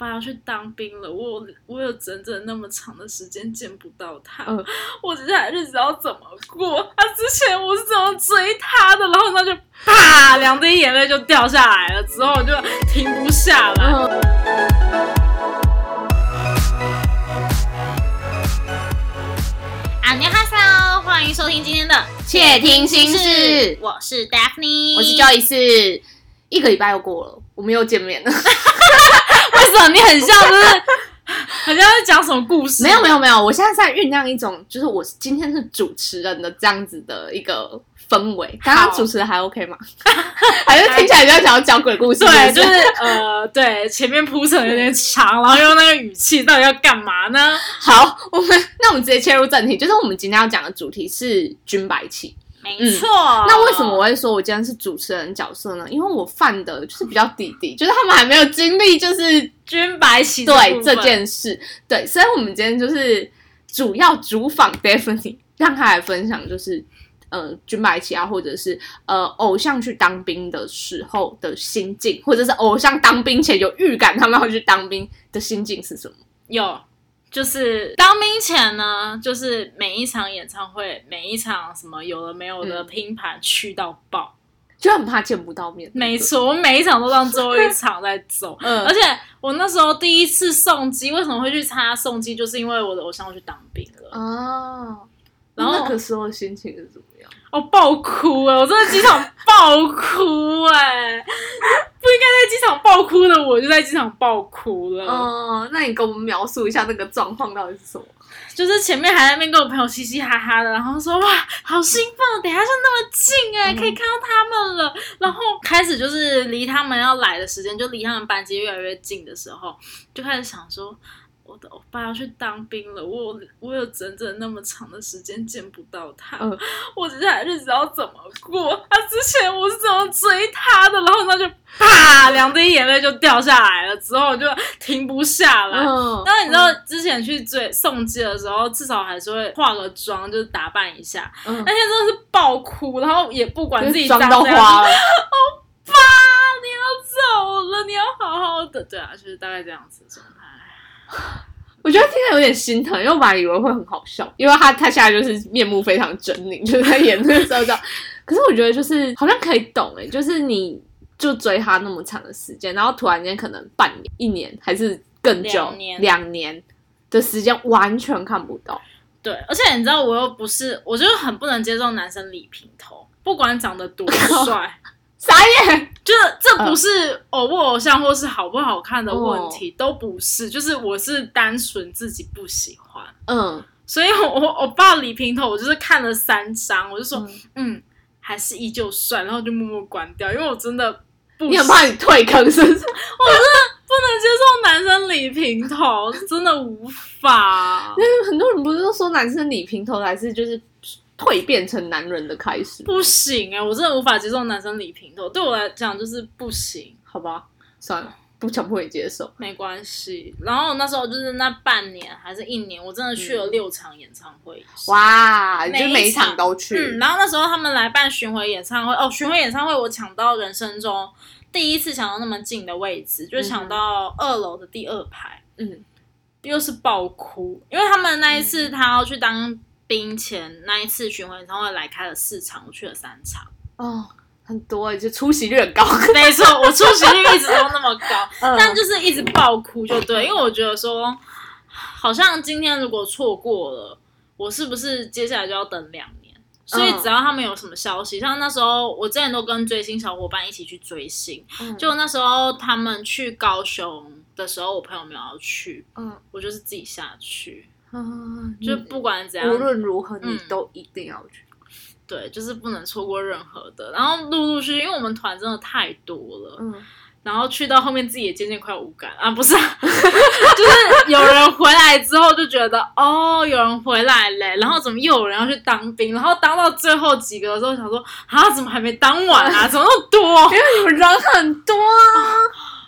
爸要去当兵了我我有整整那么长的时间见不到他 我接下来是知道怎么过？他之前我是怎么追他的？然后他就啪两滴眼泪就掉下来了之后就停不下来啊你好撒欢迎收听今天的窃听心事。我是 daphne 我是赵一四一个礼拜又过了我们又见面了。为什么你很像就是好像在讲什么故事？没有没有没有，我现在在酝酿一种，就是我今天是主持人的这样子的一个氛围。刚刚主持人还 OK 吗？还是听起来就像想要讲鬼故事？对，就是呃，对，前面铺陈有点长，然后用那个语气，到底要干嘛呢？好，我们那我们直接切入正题，就是我们今天要讲的主题是军白旗。没错。那为什么我会说我今天是主持人角色呢？因为我犯的就是比较弟弟，就是他们还没有经历，就是军白旗对这件事，对，所以我们今天就是主要主访 Daphne，让他来分享，就是呃军白旗啊，或者是呃偶像去当兵的时候的心境，或者是偶像当兵前有预感他们要去当兵的心境是什么？有，就是当兵前呢，就是每一场演唱会，每一场什么有的没有的嗯拼盘去到爆。就很怕见不到面。没错，我每一场都当最后一场在走。嗯而且我那时候第一次送机，为什么会去参加送机？就是因为我的偶像要去当兵了。哦，然后那个时候心情是怎么样？哦，爆哭哎！我真的机场爆哭哎！在机场爆哭的我，就在机场爆哭了。哦，那你给我们描述一下那个状况到底是什么？就是前面还在那边跟我朋友嘻嘻哈哈的，然后说哇，好兴奋，等一下就那么近哎、嗯可以看到他们了。然后开始就是离他们要来的时间，就离他们班级越来越近的时候，就开始想说。我的欧巴要去当兵了，我有我有整整那么长的时间见不到他，嗯 我接下来日子要怎么过？他之前我是怎么追他的？然后他就啪，两滴眼泪就掉下来了，之后就停不下来。嗯那你知道之前去追送机的时候，至少还是会化个妆，就是打扮一下。嗯那天真的是爆哭，然后也不管自己妆都花了。爸，你要走了，你要好好的。对啊，就是大概这样子状态。我觉得听着有点心疼，因为我本来以为会很好笑，因为他他现在就是面目非常狰狞，就是在演那个时候这样。可是我觉得就是好像可以懂哎，就是你就追他那么长的时间，然后突然间可能半年、一年还是更久两年两年的时间完全看不到。对，而且你知道，我又不是，我就是很不能接受男生理平头，不管长得多帅。傻眼，就是这不是偶不偶像或是好不好看的问题，都不是，就是我是单纯自己不喜欢，嗯，所以我我我爸李平头，我就是看了三张，我就说嗯。嗯还是依旧帅，然后就默默关掉，因为我真的不你很怕你退坑是不是？我真的不能接受男生理平头，真的无法。因为很多人不是都说男生理平头还是就是蜕变成男人的开始？不行哎、我真的无法接受男生理平头，对我来讲就是不行。好吧，算了，不强迫你接受。没关系，然后那时候就是那半年还是一年，我真的去了六场演唱会。哇，你就每一场场都去，嗯，然后那时候他们来办巡回演唱会，哦，巡回演唱会我抢到人生中第一次抢到那么近的位置，就是抢到二楼的第二排，嗯又是爆哭，因为他们那一次他要去当兵前那一次巡回演唱会来开了四场，我去了三场，哦，很多欸，就出席率很高。没错，我出席率一直都那么高，嗯但就是一直爆哭就对，因为我觉得说，好像今天如果错过了，我是不是接下来就要等两年？所以只要他们有什么消息，像那时候我之前都跟追星小伙伴一起去追星，嗯就那时候他们去高雄的时候，我朋友没有要去，嗯我就是自己下去，嗯，就不管怎样，无论如何，你嗯都一定要去。对，就是不能错过任何的。然后陆陆续续，因为我们团真的太多了，嗯，然后去到后面自己也渐渐快无感啊，不是、啊，就是有人回来之后就觉得哦，有人回来嘞，然后怎么又有人要去当兵，然后当到最后几个的时候想说啊，怎么还没当完啊，怎么那么多？因为你们人很多啊。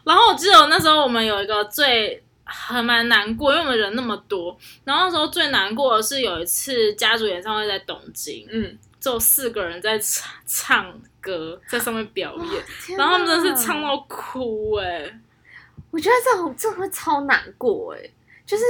然后我记得那时候我们有一个最还蛮难过，因为我们人那么多，然后那时候最难过的是有一次家族演唱会在东京，嗯，只有四个人在唱唱歌，在上面表演，然后他们真的是唱到哭哎、我觉得这种这会超难过哎，就是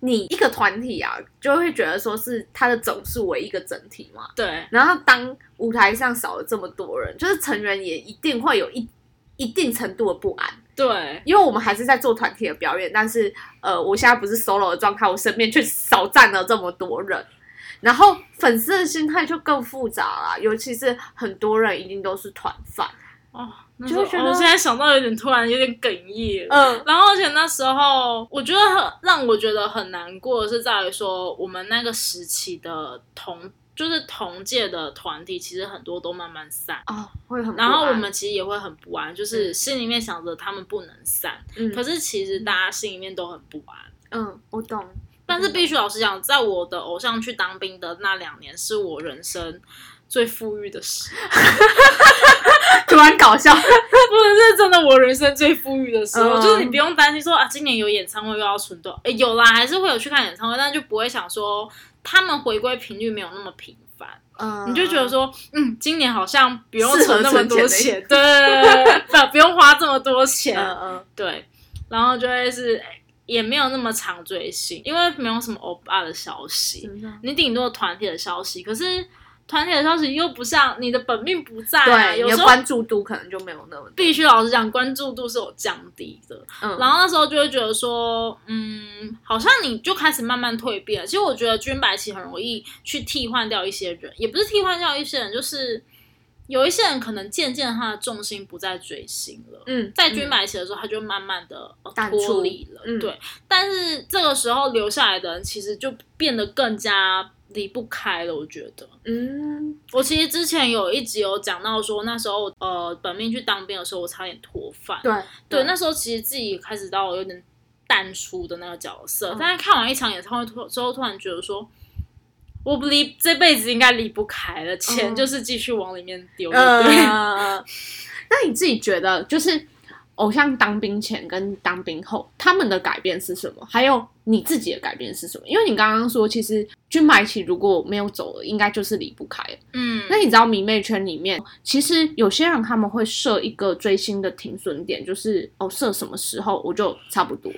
你一个团体啊，就会觉得说是它的总数为一个整体嘛。对，然后当舞台上少了这么多人，就是成员也一定会有一一定程度的不安。对，因为我们还是在做团体的表演，但是呃，我现在不是 solo 的状态，我身边却少站了这么多人，然后粉丝的心态就更复杂了，尤其是很多人一定都是团饭，哦，那就会觉得时候我现在想到有点突然有点哽咽。嗯。然后，而且那时候我觉得很让我觉得很难过的是在于说，我们那个时期的同就是同届的团体，其实很多都慢慢散。啊，会很然后我安们其实也会很不安，就是心里面想着他们不能散，嗯可是其实大家心里面都很不安。嗯，我懂，但是必须老实讲，在我的偶像去当兵的那两年，是我人生最富裕的时，突然搞笑，不能是真的我人生最富裕的时候，嗯就是你不用担心说啊，今年有演唱会又要存多少，诶有啦，还是会有去看演唱会，但就不会想说他们回归频率没有那么频繁。嗯，你就觉得说，嗯，今年好像不用存那么多钱，对不不用花这么多钱，嗯嗯对，然后就会是也没有那么常追星，因为没有什么欧巴的消息。你顶多团体的消息，可是团体的消息又不像你的本命不在、啊，对，有时候关注度可能就没有那么。必须老实讲，关注度是有降低的。嗯，然后那时候就会觉得说，嗯，好像你就开始慢慢蜕变。其实我觉得军白旗很容易去替换掉一些人，也不是替换掉一些人，就是有一些人可能渐渐他的重心不再追星了。嗯，在军白旗的时候，他就慢慢的、脱离了，嗯对。但是这个时候留下来的人，其实就变得更加离不开了。我觉得，嗯我其实之前有一集有讲到说，那时候呃本命去当兵的时候，我差点脱饭。对对，那时候其实自己开始到有点淡出的那个角色，嗯但是看完一场演唱会突之后，突然觉得说。我不离这辈子应该离不开了，钱嗯就是继续往里面丢。嗯，对，那你自己觉得，就是偶像当兵前跟当兵后，他们的改变是什么？还有你自己的改变是什么？因为你刚刚说，其实军白旗如果没有走了，应该就是离不开了。嗯，那你知道迷妹圈里面，其实有些人他们会设一个追星的停损点，就是哦设什么时候我就差不多。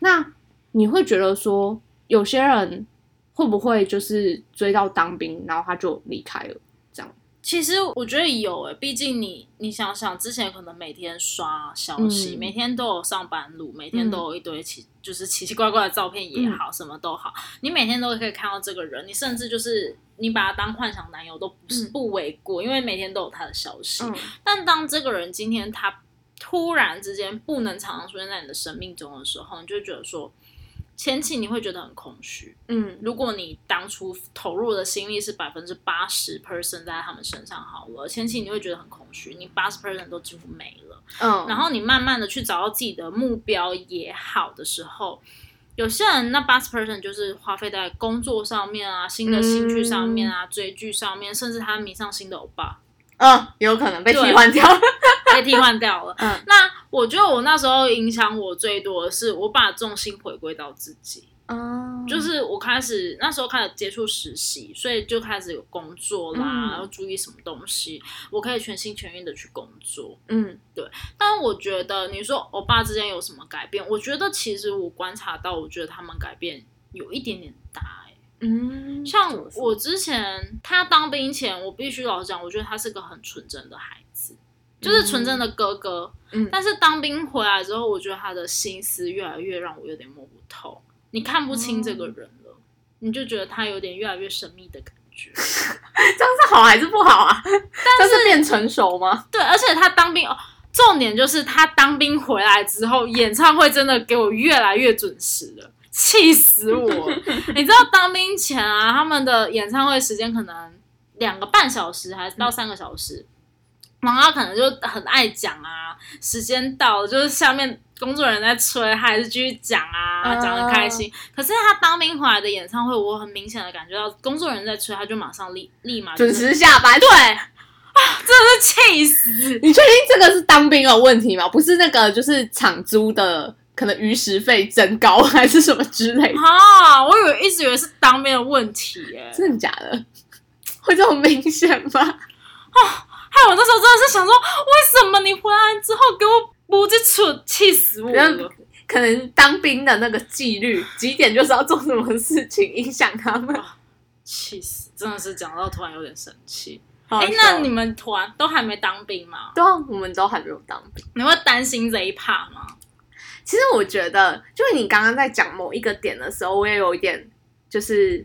那你会觉得说，有些人会不会就是追到当兵，然后他就离开了？其实我觉得有诶、毕竟你你想想，之前可能每天刷消息，嗯每天都有上班路，每天都有一堆奇、就是奇奇怪怪的照片也好，什么都好，你每天都可以看到这个人，你甚至就是你把他当幻想男友都不是、嗯不为过，因为每天都有他的消息。嗯但当这个人今天他突然之间不能常常出现在你的生命中的时候，你就觉得说。前期你会觉得很空虚，嗯。如果你当初投入的心力是百分之八十 percent 在他们身上好了，前期你会觉得很空虚，你八十 percent 都几乎没了。嗯，然后你慢慢的去找到自己的目标也好的时候，有些人那八十 percent 就是花费在工作上面啊、新的兴趣上面啊、追剧上面，甚至他迷上新的欧巴。嗯，有可能被替换掉。被替换掉了。嗯那我觉得我那时候影响我最多的是，我把重心回归到自己。嗯就是我开始那时候开始接触实习，所以就开始有工作啦，嗯然后注意什么东西，我可以全心全意的去工作。嗯对但我觉得你说我爸之间有什么改变？我觉得其实我观察到，我觉得他们改变有一点点大、欸。嗯，像我之前他当兵前，我必须老实讲，我觉得他是个很纯真的孩子，就是纯真的哥哥。嗯但是当兵回来之后，我觉得他的心思越来越让我有点摸不透，你看不清这个人了，你就觉得他有点越来越神秘的感觉。这样是好还是不好啊？但是变成熟吗？对，而且他当兵哦，重点就是他当兵回来之后，演唱会真的给我越来越准时了，气死我了！你知道当兵前啊，他们的演唱会时间可能两个半小时还是到三个小时，然后他可能就很爱讲啊，时间到了，就是下面工作人员在催，他还是继续讲啊，啊讲的开心。可是他当兵回来的演唱会，我很明显的感觉到工作人员在催，他就马上立立马就准时下班。对啊，真的是气死！你确定这个是当兵的问题吗？不是那个就是场租的可能逾时费增高还是什么之类的？啊，我以为一直以为是当兵的问题耶，真的假的？会这么明显吗？害我那时候真的是想说，为什么你回来之后给我不这出气死我了。可能当兵的那个纪律，几点就是要做什么事情，影响他们。气死！真的是讲到突然有点生气。哎哎，那你们团都还没当兵吗？对啊，我们都还没有当兵。你会担心这一趴吗？其实我觉得，就是你刚刚在讲某一个点的时候，我也有一点就是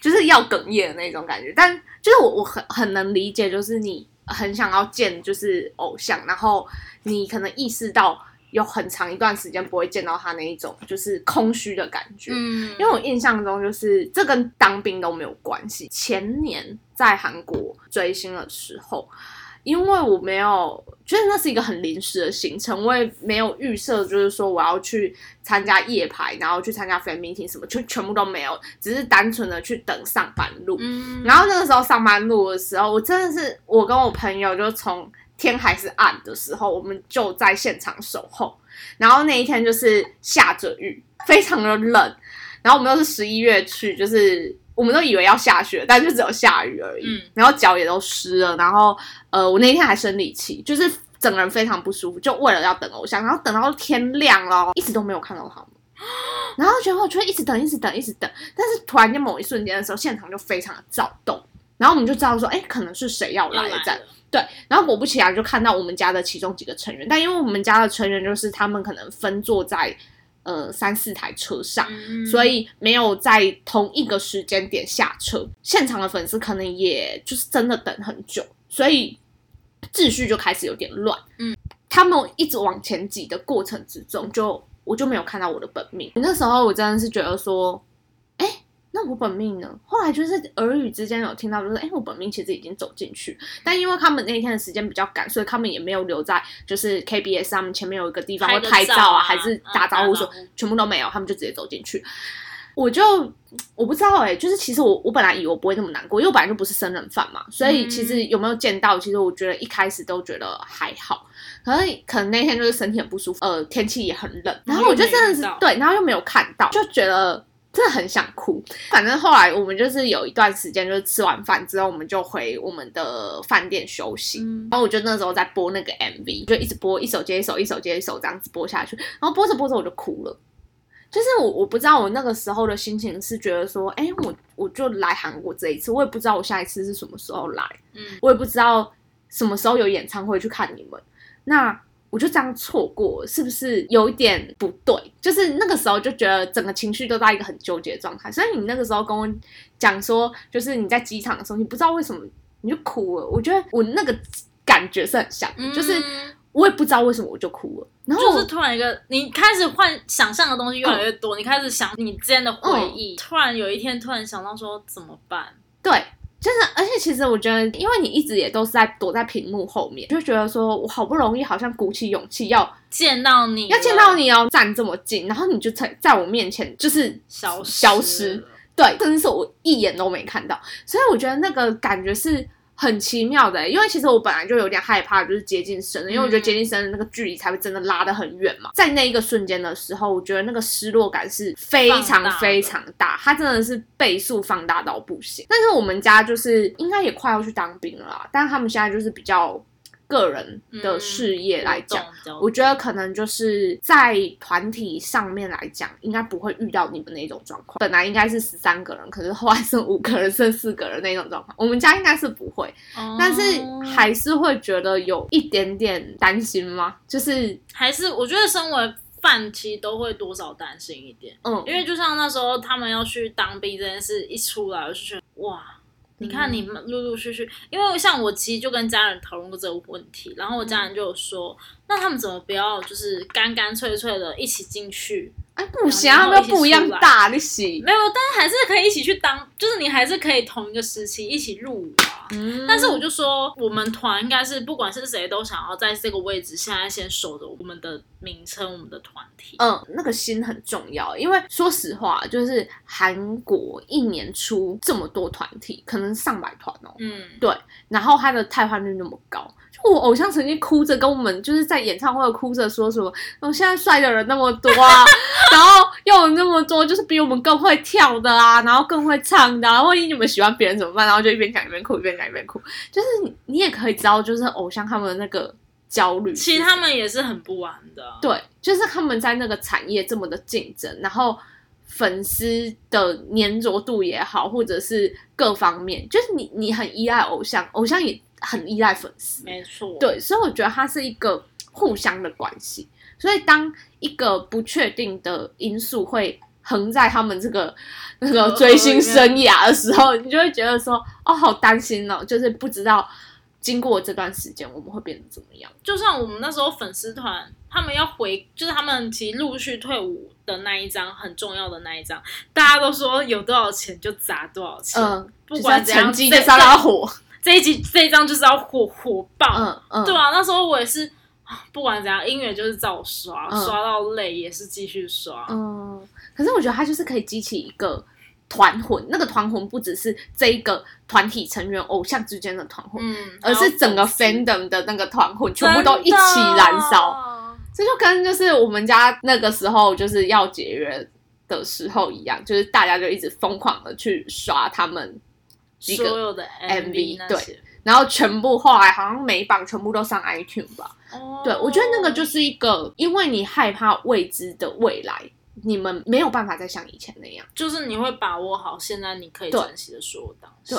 就是要哽咽的那种感觉。但就是我我很很能理解，就是你很想要见就是偶像，然后你可能意识到有很长一段时间不会见到他那一种就是空虚的感觉。嗯，因为我印象中就是这跟当兵都没有关系。前年在韩国追星的时候，因为我没有，就是那是一个很临时的行程，我也没有预设，就是说我要去参加夜排，然后去参加 fan meeting 什么，就全部都没有，只是单纯的去等上班路。嗯，然后那个时候上班路的时候，我真的是我跟我朋友就从天还是暗的时候，我们就在现场守候。然后那一天就是下着雨，非常的冷。然后我们又是十一月去，就是我们都以为要下雪，但就只有下雨而已。嗯然后脚也都湿了。然后呃，我那天还生理期，就是整个人非常不舒服，就为了要等偶像，然后等到天亮了，一直都没有看到他们。然后觉得我就会一直等，一直等，一直等。但是突然间某一瞬间的时候，现场就非常的躁动，然后我们就知道说，哎，可能是谁要来这对，然后果不其然就看到我们家的其中几个成员，但因为我们家的成员就是他们可能分坐在呃三四台车上，嗯所以没有在同一个时间点下车。现场的粉丝可能也就是真的等很久，所以秩序就开始有点乱。嗯，他们一直往前挤的过程之中，就我就没有看到我的本命。那时候我真的是觉得说，哎，那我本命呢？后来就是耳语之间有听到，就是哎，我本命其实已经走进去，但因为他们那一天的时间比较赶，所以他们也没有留在就是 KBS 他们前面有一个地方会拍照啊，还是打招呼说，全部都没有，他们就直接走进去。我就我不知道哎、就是其实我我本来以为我不会那么难过，因为我本来就不是生人饭嘛，所以其实有没有见到，其实我觉得一开始都觉得还好，可能可能那天就是身体很不舒服，呃，天气也很冷，然后我就真的是对，然后又没有看到，就觉得真的很想哭。反正后来我们就是有一段时间，就是吃完饭之后，我们就回我们的饭店休息。嗯然后我就那时候在播那个 MV，就一直播，一首接一首，一首接一首这样子播下去。然后播着播着我就哭了，就是我我不知道我那个时候的心情是觉得说，哎，我我就来韩国这一次，我也不知道我下一次是什么时候来，嗯我也不知道什么时候有演唱会去看你们，那我就这样错过，是不是有一点不对？就是那个时候就觉得整个情绪都在一个很纠结的状态。所以你那个时候跟我讲说，就是你在机场的时候，你不知道为什么你就哭了。我觉得我那个感觉是很像，就是嗯我也不知道为什么我就哭了。然后就是突然一个，你开始幻想象的东西越来越多，你开始想你之间的回忆，突然有一天突然想到说怎么办？对，就是，而且其实我觉得，因为你一直也都是在躲在屏幕后面，就觉得说我好不容易好像鼓起勇气要见到你，要见到，你哦，站这么近，然后你就在在我面前就是消消失失，对，真的是我一眼都没看到，所以我觉得那个感觉是很奇妙的，欸因为其实我本来就有点害怕，就是接近生日，因为我觉得接近生日那个距离才会真的拉得很远嘛。在那一个瞬间的时候，我觉得那个失落感是非常非常大，它真的是倍数放大到不行。但是我们家就是应该也快要去当兵了啦，但是他们现在就是比较个人的事业来讲。讲我觉得可能就是在团体上面来讲，应该不会遇到你们那种状况。本来应该是十三个人，可是后来剩五个人，剩四个人那种状况。我们家应该是不会，但是哦还是会觉得有一点点担心吗？就是还是我觉得身为饭其实都会多少担心一点，嗯，因为就像那时候他们要去当兵这件事一出来，我就觉得哇。你看，你们陆陆续续，因为像我其实就跟家人讨论过这个问题，然后我家人就有说，那他们怎么不要就是干干脆脆的一起进去？哎，不行，他们要不一样大，你行。没有，但是还是可以一起去当，就是你还是可以同一个时期一起入伍啊。嗯但是我就说，我们团应该是不管是谁都想要在这个位置，现在先守着我们的名称，我们的团体。嗯，那个心很重要，因为说实话，就是韩国一年出这么多团体，可能上百团哦，嗯，对然后他的汰换率那么高，就我偶像曾经哭着跟我们就是在演唱会哭着说什么，我现在帅的人那么多啊，然后又有那么多就是比我们更会跳的啊，然后更会唱的、啊，万一你们喜欢别人怎么办？然后就一边讲一边哭，一边讲一边哭，就是你你也可以知道，就是偶像他们的那个焦虑。其实他们也是很不安的。对，就是他们在那个产业这么的竞争，然后粉丝的粘着度也好，或者是各方面，就是你你很依赖偶像，偶像也很依赖粉丝。没错，对，所以我觉得它是一个互相的关系。所以当一个不确定的因素会横在他们这个那个追星生涯的时候，你就会觉得说，哦，好担心哦，就是不知道经过这段时间我们会变得怎么样。就像我们那时候粉丝团，他们要回，就是他们其实陆续退伍的那一张很重要的那一张，大家都说有多少钱就砸多少钱，嗯，不管怎样，就是要火。这一集这一张就是要火火爆，嗯嗯，对啊，那时候我也是。不管怎样，音乐就是照刷，嗯刷到累也是继续刷。嗯，可是我觉得它就是可以激起一个团魂，那个团魂不只是这一个团体成员偶像之间的团魂，嗯，而是整个 fandom 的那个团魂全部都一起燃烧。这就跟就是我们家那个时候就是要解约的时候一样，就是大家就一直疯狂的去刷他们几个，所有的 MV 那对些。然后全部后来好像每一榜全部都上 iTunes 吧。哦对，我觉得那个就是一个，因为你害怕未知的未来，你们没有办法再像以前那样。就是你会把握好现在你可以珍惜的所有当下，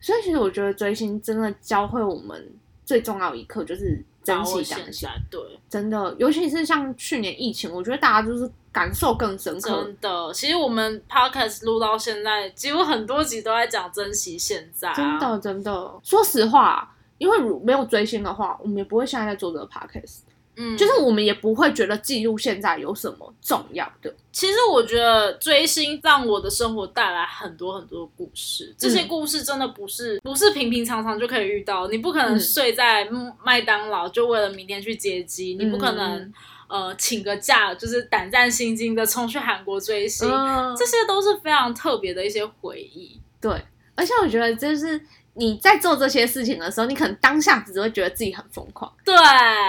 所以其实我觉得追星真的教会我们最重要一课就是珍惜当下。对，真的，尤其是像去年疫情，我觉得大家就是感受更深刻。真的。其实我们 podcast 录到现在，几乎很多集都在讲珍惜现在、啊，真的，真的，说实话，因为如没有追星的话，我们也不会现在在做这个 podcast，、嗯，就是我们也不会觉得记录现在有什么重要的。其实我觉得追星让我的生活带来很多很多的故事，这嗯。些故事真的不是不是平平常常就可以遇到，你不可能嗯。睡在麦当劳就为了明天去接机，你不可能嗯。呃请个假就是胆战心惊的冲去韩国追星，嗯。这些都是非常特别的一些回忆。对，而且我觉得就是你在做这些事情的时候，你可能当下只会觉得自己很疯狂，对，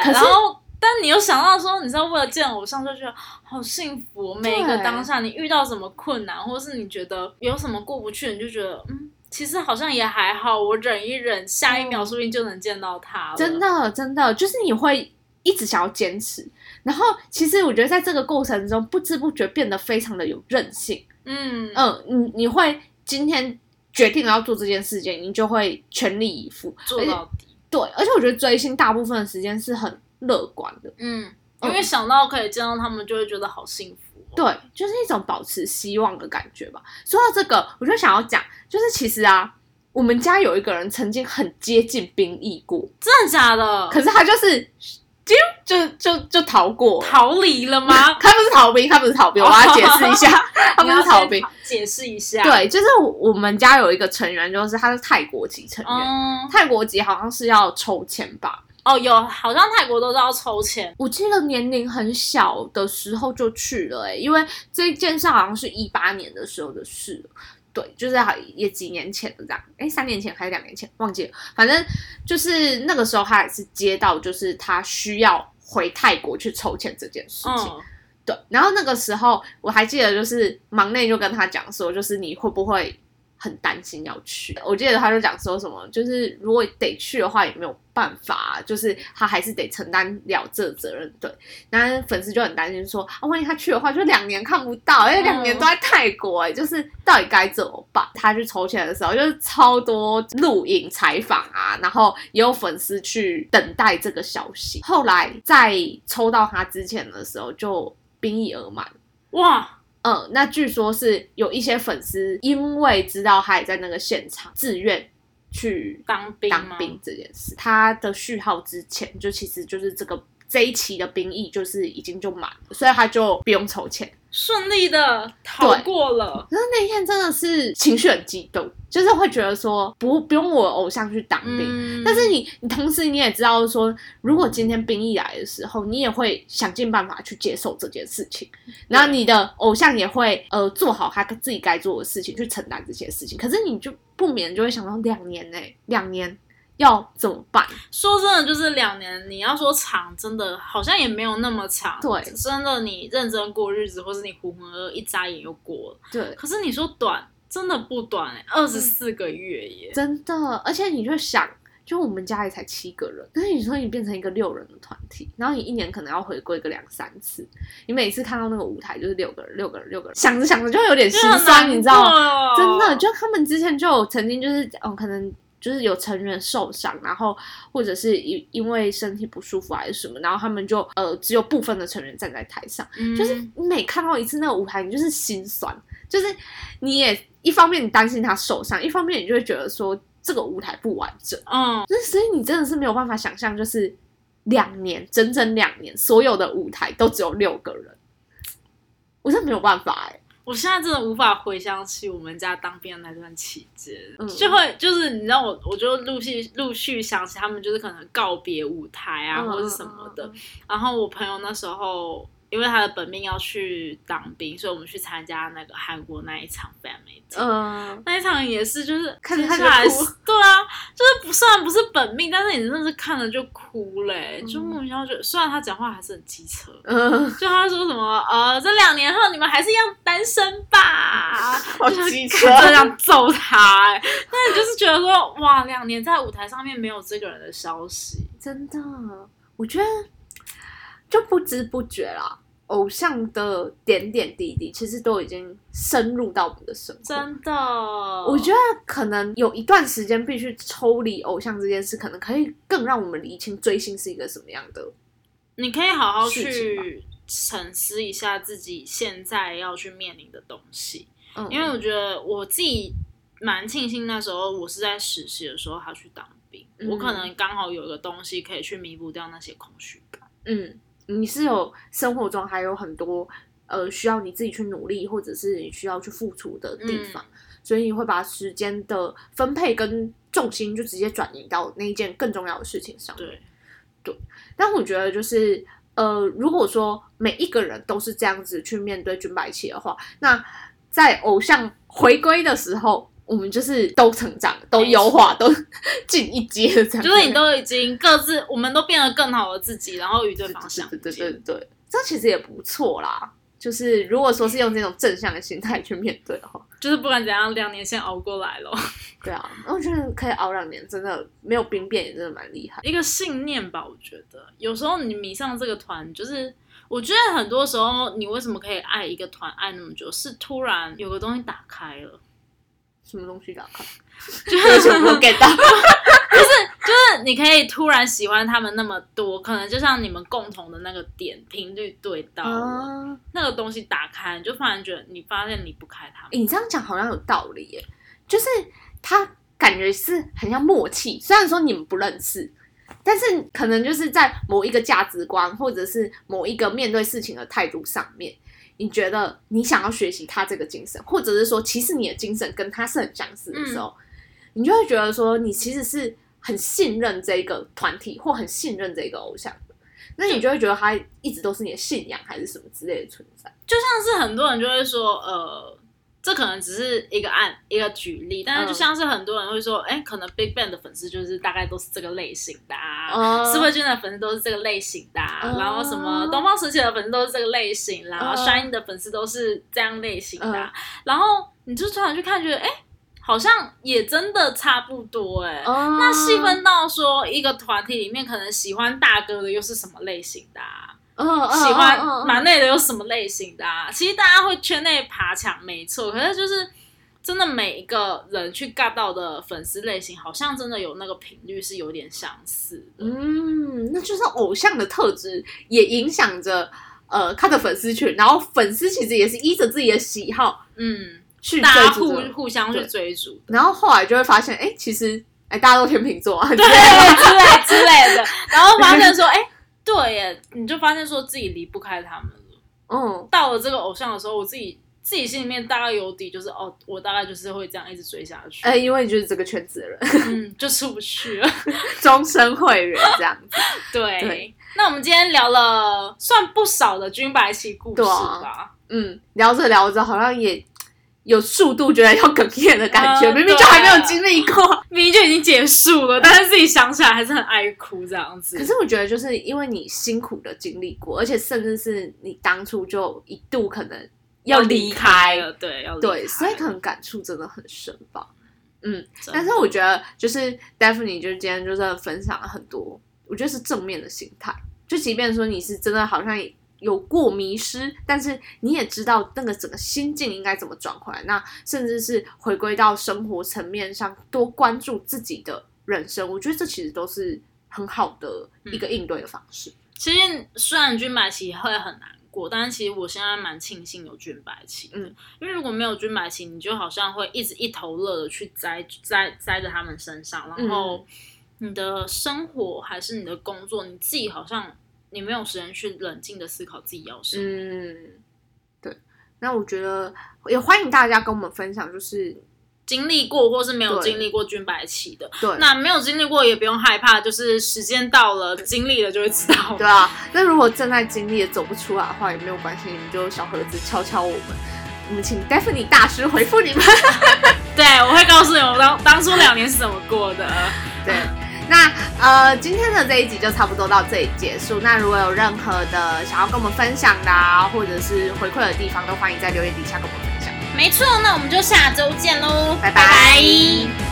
可是然后。但你又想到说，你知道为了见偶像，就觉得好幸福哦。每一个对当下，你遇到什么困难，或是你觉得有什么过不去，你就觉得嗯，其实好像也还好，我忍一忍，下一秒说不定就能见到他了。真，的真的就是你会一直想要坚持，然后其实我觉得在这个过程中，不知不觉变得非常的有韧性。嗯嗯，你你会今天决定了要做这件事情，你就会全力以赴，做到底。对，而且我觉得追星大部分的时间是很乐观的，嗯，因为想到可以见到他们，就会觉得好幸福、哦。对，就是一种保持希望的感觉吧。说到这个，我就想要讲，就是其实啊，我们家有一个人曾经很接近兵役过，真的假的？可是他就是就就就就逃过。逃离了吗？他不是逃兵，他不是逃兵，我要解释一下，他不是逃兵。解释一下。，对，就是我们家有一个成员，就是他是泰国籍成员，嗯，泰国籍好像是要抽签吧。哦，有，好像泰国都是要抽签。我记得年龄很小的时候就去了、欸，因为这件事好像是一八年的时候的事了。对，就是好也几年前的这样，哎，三年前还是两年前，忘记了。反正就是那个时候，他也是接到，就是他需要回泰国去筹钱这件事情。嗯，对，然后那个时候我还记得，就是忙内就跟他讲说，就是你会不会很担心要去？我记得他就讲说什么，就是如果得去的话，也没有办法，就是他还是得承担了这责任。对，然后粉丝就很担心说，啊，万一他去的话，就两年看不到，因为两年都在泰国、哎、就是到底该怎么办？他去筹钱的时候，就是超多录影采访啊，然后也有粉丝去等待这个消息。后来在抽到他之前的时候，就兵役额满。哇，嗯，那据说是有一些粉丝因为知道他也在那个现场，自愿去当兵当兵这件事，他的序号之前就其实就是这个这一期的兵役就是已经就满了，所以他就不用筹钱。顺利的逃过了。可是那天真的是情绪很激动，就是会觉得说不不用我偶像去当兵，嗯，但是你，你同时你也知道说，如果今天兵役来的时候，你也会想尽办法去接受这件事情，然后你的偶像也会呃做好他自己该做的事情，去承担这些事情。可是你就不免就会想到两年呢、两年要怎么办？说真的，就是两年，你要说长，真的好像也没有那么长。对真的你认真过日子，或是你浑浑噩噩一眨眼又过了。对，可是你说短，真的不短哎、二十四个月耶。真的，而且你就想，就我们家里才七个人，但是你说你变成一个六人的团体，然后你一年可能要回归个两三次，你每次看到那个舞台就是六个人，六个人，六个人，想着想着就有点心酸，你知道吗？真的，就他们之前就有曾经就是，哦，可能就是有成员受伤，然后或者是因因为身体不舒服还是什么，然后他们就呃只有部分的成员站在台上，嗯就是你每看到一次那个舞台，你就是心酸，就是你也一方面你担心他受伤，一方面你就会觉得说这个舞台不完整。嗯，那所以你真的是没有办法想象，就是两年整整两年，所有的舞台都只有六个人，我真的没有办法哎、我现在真的无法回想起我们家当兵的那段期间，嗯就会就是你知道我，我就陆续陆续想起他们就是可能告别舞台啊，嗯或者什么的。然后我朋友那时候因为他的本命要去当兵，所以我们去参加那个韩国那一场 family day。嗯，那一场也是，就是看着看着接下来哭对啊，就是不虽然不是本命，但是你真的是看了就哭嘞、嗯就莫名其妙虽然他讲话还是很机车，嗯，就他说什么呃，这两年后你们还是一样单身吧，好就是机车这样揍他、欸。但你就是觉得说，哇，两年在舞台上面没有这个人的消息，真的，我觉得就不知不觉啦，偶像的点点滴滴其实都已经深入到我们的生活。真的，我觉得可能有一段时间必须抽离偶像这件事，可能可以更让我们理清追星是一个什么样的。你可以好好去沉思一下自己现在要去面临的东西。嗯，因为我觉得我自己蛮庆幸那时候我是在实习的时候他去当兵，嗯我可能刚好有一个东西可以去弥补掉那些空虚感。嗯，你是有生活中还有很多呃需要你自己去努力，或者是你需要去付出的地方，所以你会把时间的分配跟重心就直接转移到那一件更重要的事情上对。对，但我觉得就是呃，如果说每一个人都是这样子去面对军白旗的话，那在偶像回归的时候，我们就是都成长、都优化、都 进一阶这样。就是你都已经各自，我们都变得更好的自己，然后与对方相对对见。对对对，这其实也不错啦。就是如果说是用这种正向的心态去面对的话，就是不管怎样，两年先熬过来了，对啊，我觉得可以熬两年，真的没有兵变也真的蛮厉害。一个信念吧。我觉得有时候你迷上这个团，就是我觉得很多时候你为什么可以爱一个团爱那么久，是突然有个东西打开了。什么东西打开？就是我没有 get 到。就是你可以突然喜欢他们那么多，可能就像你们共同的那个点频率对到那个东西打开，你就突然觉得你发现离不开他们。欸你这样讲好像有道理耶，就是他感觉是很像默契，虽然说你们不认识，但是可能就是在某一个价值观或者是某一个面对事情的态度上面，你觉得你想要学习他这个精神，或者是说其实你的精神跟他是很相似的时候，你就会觉得说你其实是很信任这个团体或很信任这个偶像的。那你就会觉得他一直都是你的信仰，还是什么之类的存在？就像是很多人就会说，呃，这可能只是一个案一个举例，但是就嗯像是很多人会说，哎、可能 Big Bang 的粉丝就是大概都是这个类型的、啊。哦。四位君的粉丝都是这个类型的、然后什么东方神起的粉丝都是这个类型啦，然后哦。Shine 的粉丝都是这样类型的啊、嗯。然后你就突然去看，觉得哎、好像也真的差不多哎、哦。那细分到说一个团体里面，可能喜欢大哥的又是什么类型的、啊？喜欢蛮内的有什么类型的啊？其实大家会圈内爬墙，没错，可是就是真的每一个人去尬到的粉丝类型，好像真的有那个频率是有点相似的。嗯，那就是偶像的特质也影响着呃他的粉丝群，然后粉丝其实也是依着自己的喜好嗯，去大家互互相去追逐，然后后来就会发现，哎，其实哎大家都天秤座啊，对之类之类的，然后发现说，哎、对耶，你就发现说自己离不开他们了。嗯，到了这个偶像的时候，我自己自己心里面大概有底，就是哦，我大概就是会这样一直追下去，哎，因为就是这个圈子的人，嗯，就出不去了。终身会员这样子，对，对那我们今天聊了算不少的军白旗故事对啊吧。嗯，聊着聊着好像也有速度觉得要哽咽的感觉，嗯明明就还没有经历过。明明就已经结束了，但是自己想起来还是很爱哭这样子。可是我觉得，就是因为你辛苦的经历过，而且甚至是你当初就一度可能要离开，了，对，要离对，开所以可能感触真的很深吧。嗯，但是我觉得就是 Daphne 就是今天就是分享了很多，我觉得是正面的心态。就即便说你是真的好像有过迷失，但是你也知道那个整个心境应该怎么转回来，那甚至是回归到生活层面上，多关注自己的人生。我觉得这其实都是很好的一个应对的方式。其实虽然军白旗会很难过，但是其实我现在蛮庆幸有军白旗的，嗯因为如果没有军白旗，你就好像会一直一头热的去栽栽栽在他们身上，然后你的生活还是你的工作，你自己好像你没有时间去冷静的思考自己要什么。嗯，对。那我觉得也欢迎大家跟我们分享，就是经历过或是没有对经历过军白旗的，对那没有经历过也不用害怕，就是时间到了，经历了就会知道。对啊，那如果正在经历也走不出来的话，也没有关系，你们就小盒子敲敲我们，我们请 Daphne 大师回复你们。对，我会告诉你我当当初两年是怎么过的。对，那呃，今天的这一集就差不多到这里结束。那如果有任何的想要跟我们分享的、啊，或者是回馈的地方，都欢迎在留言底下跟我们分享。没错，那我们就下周见喽，拜拜拜拜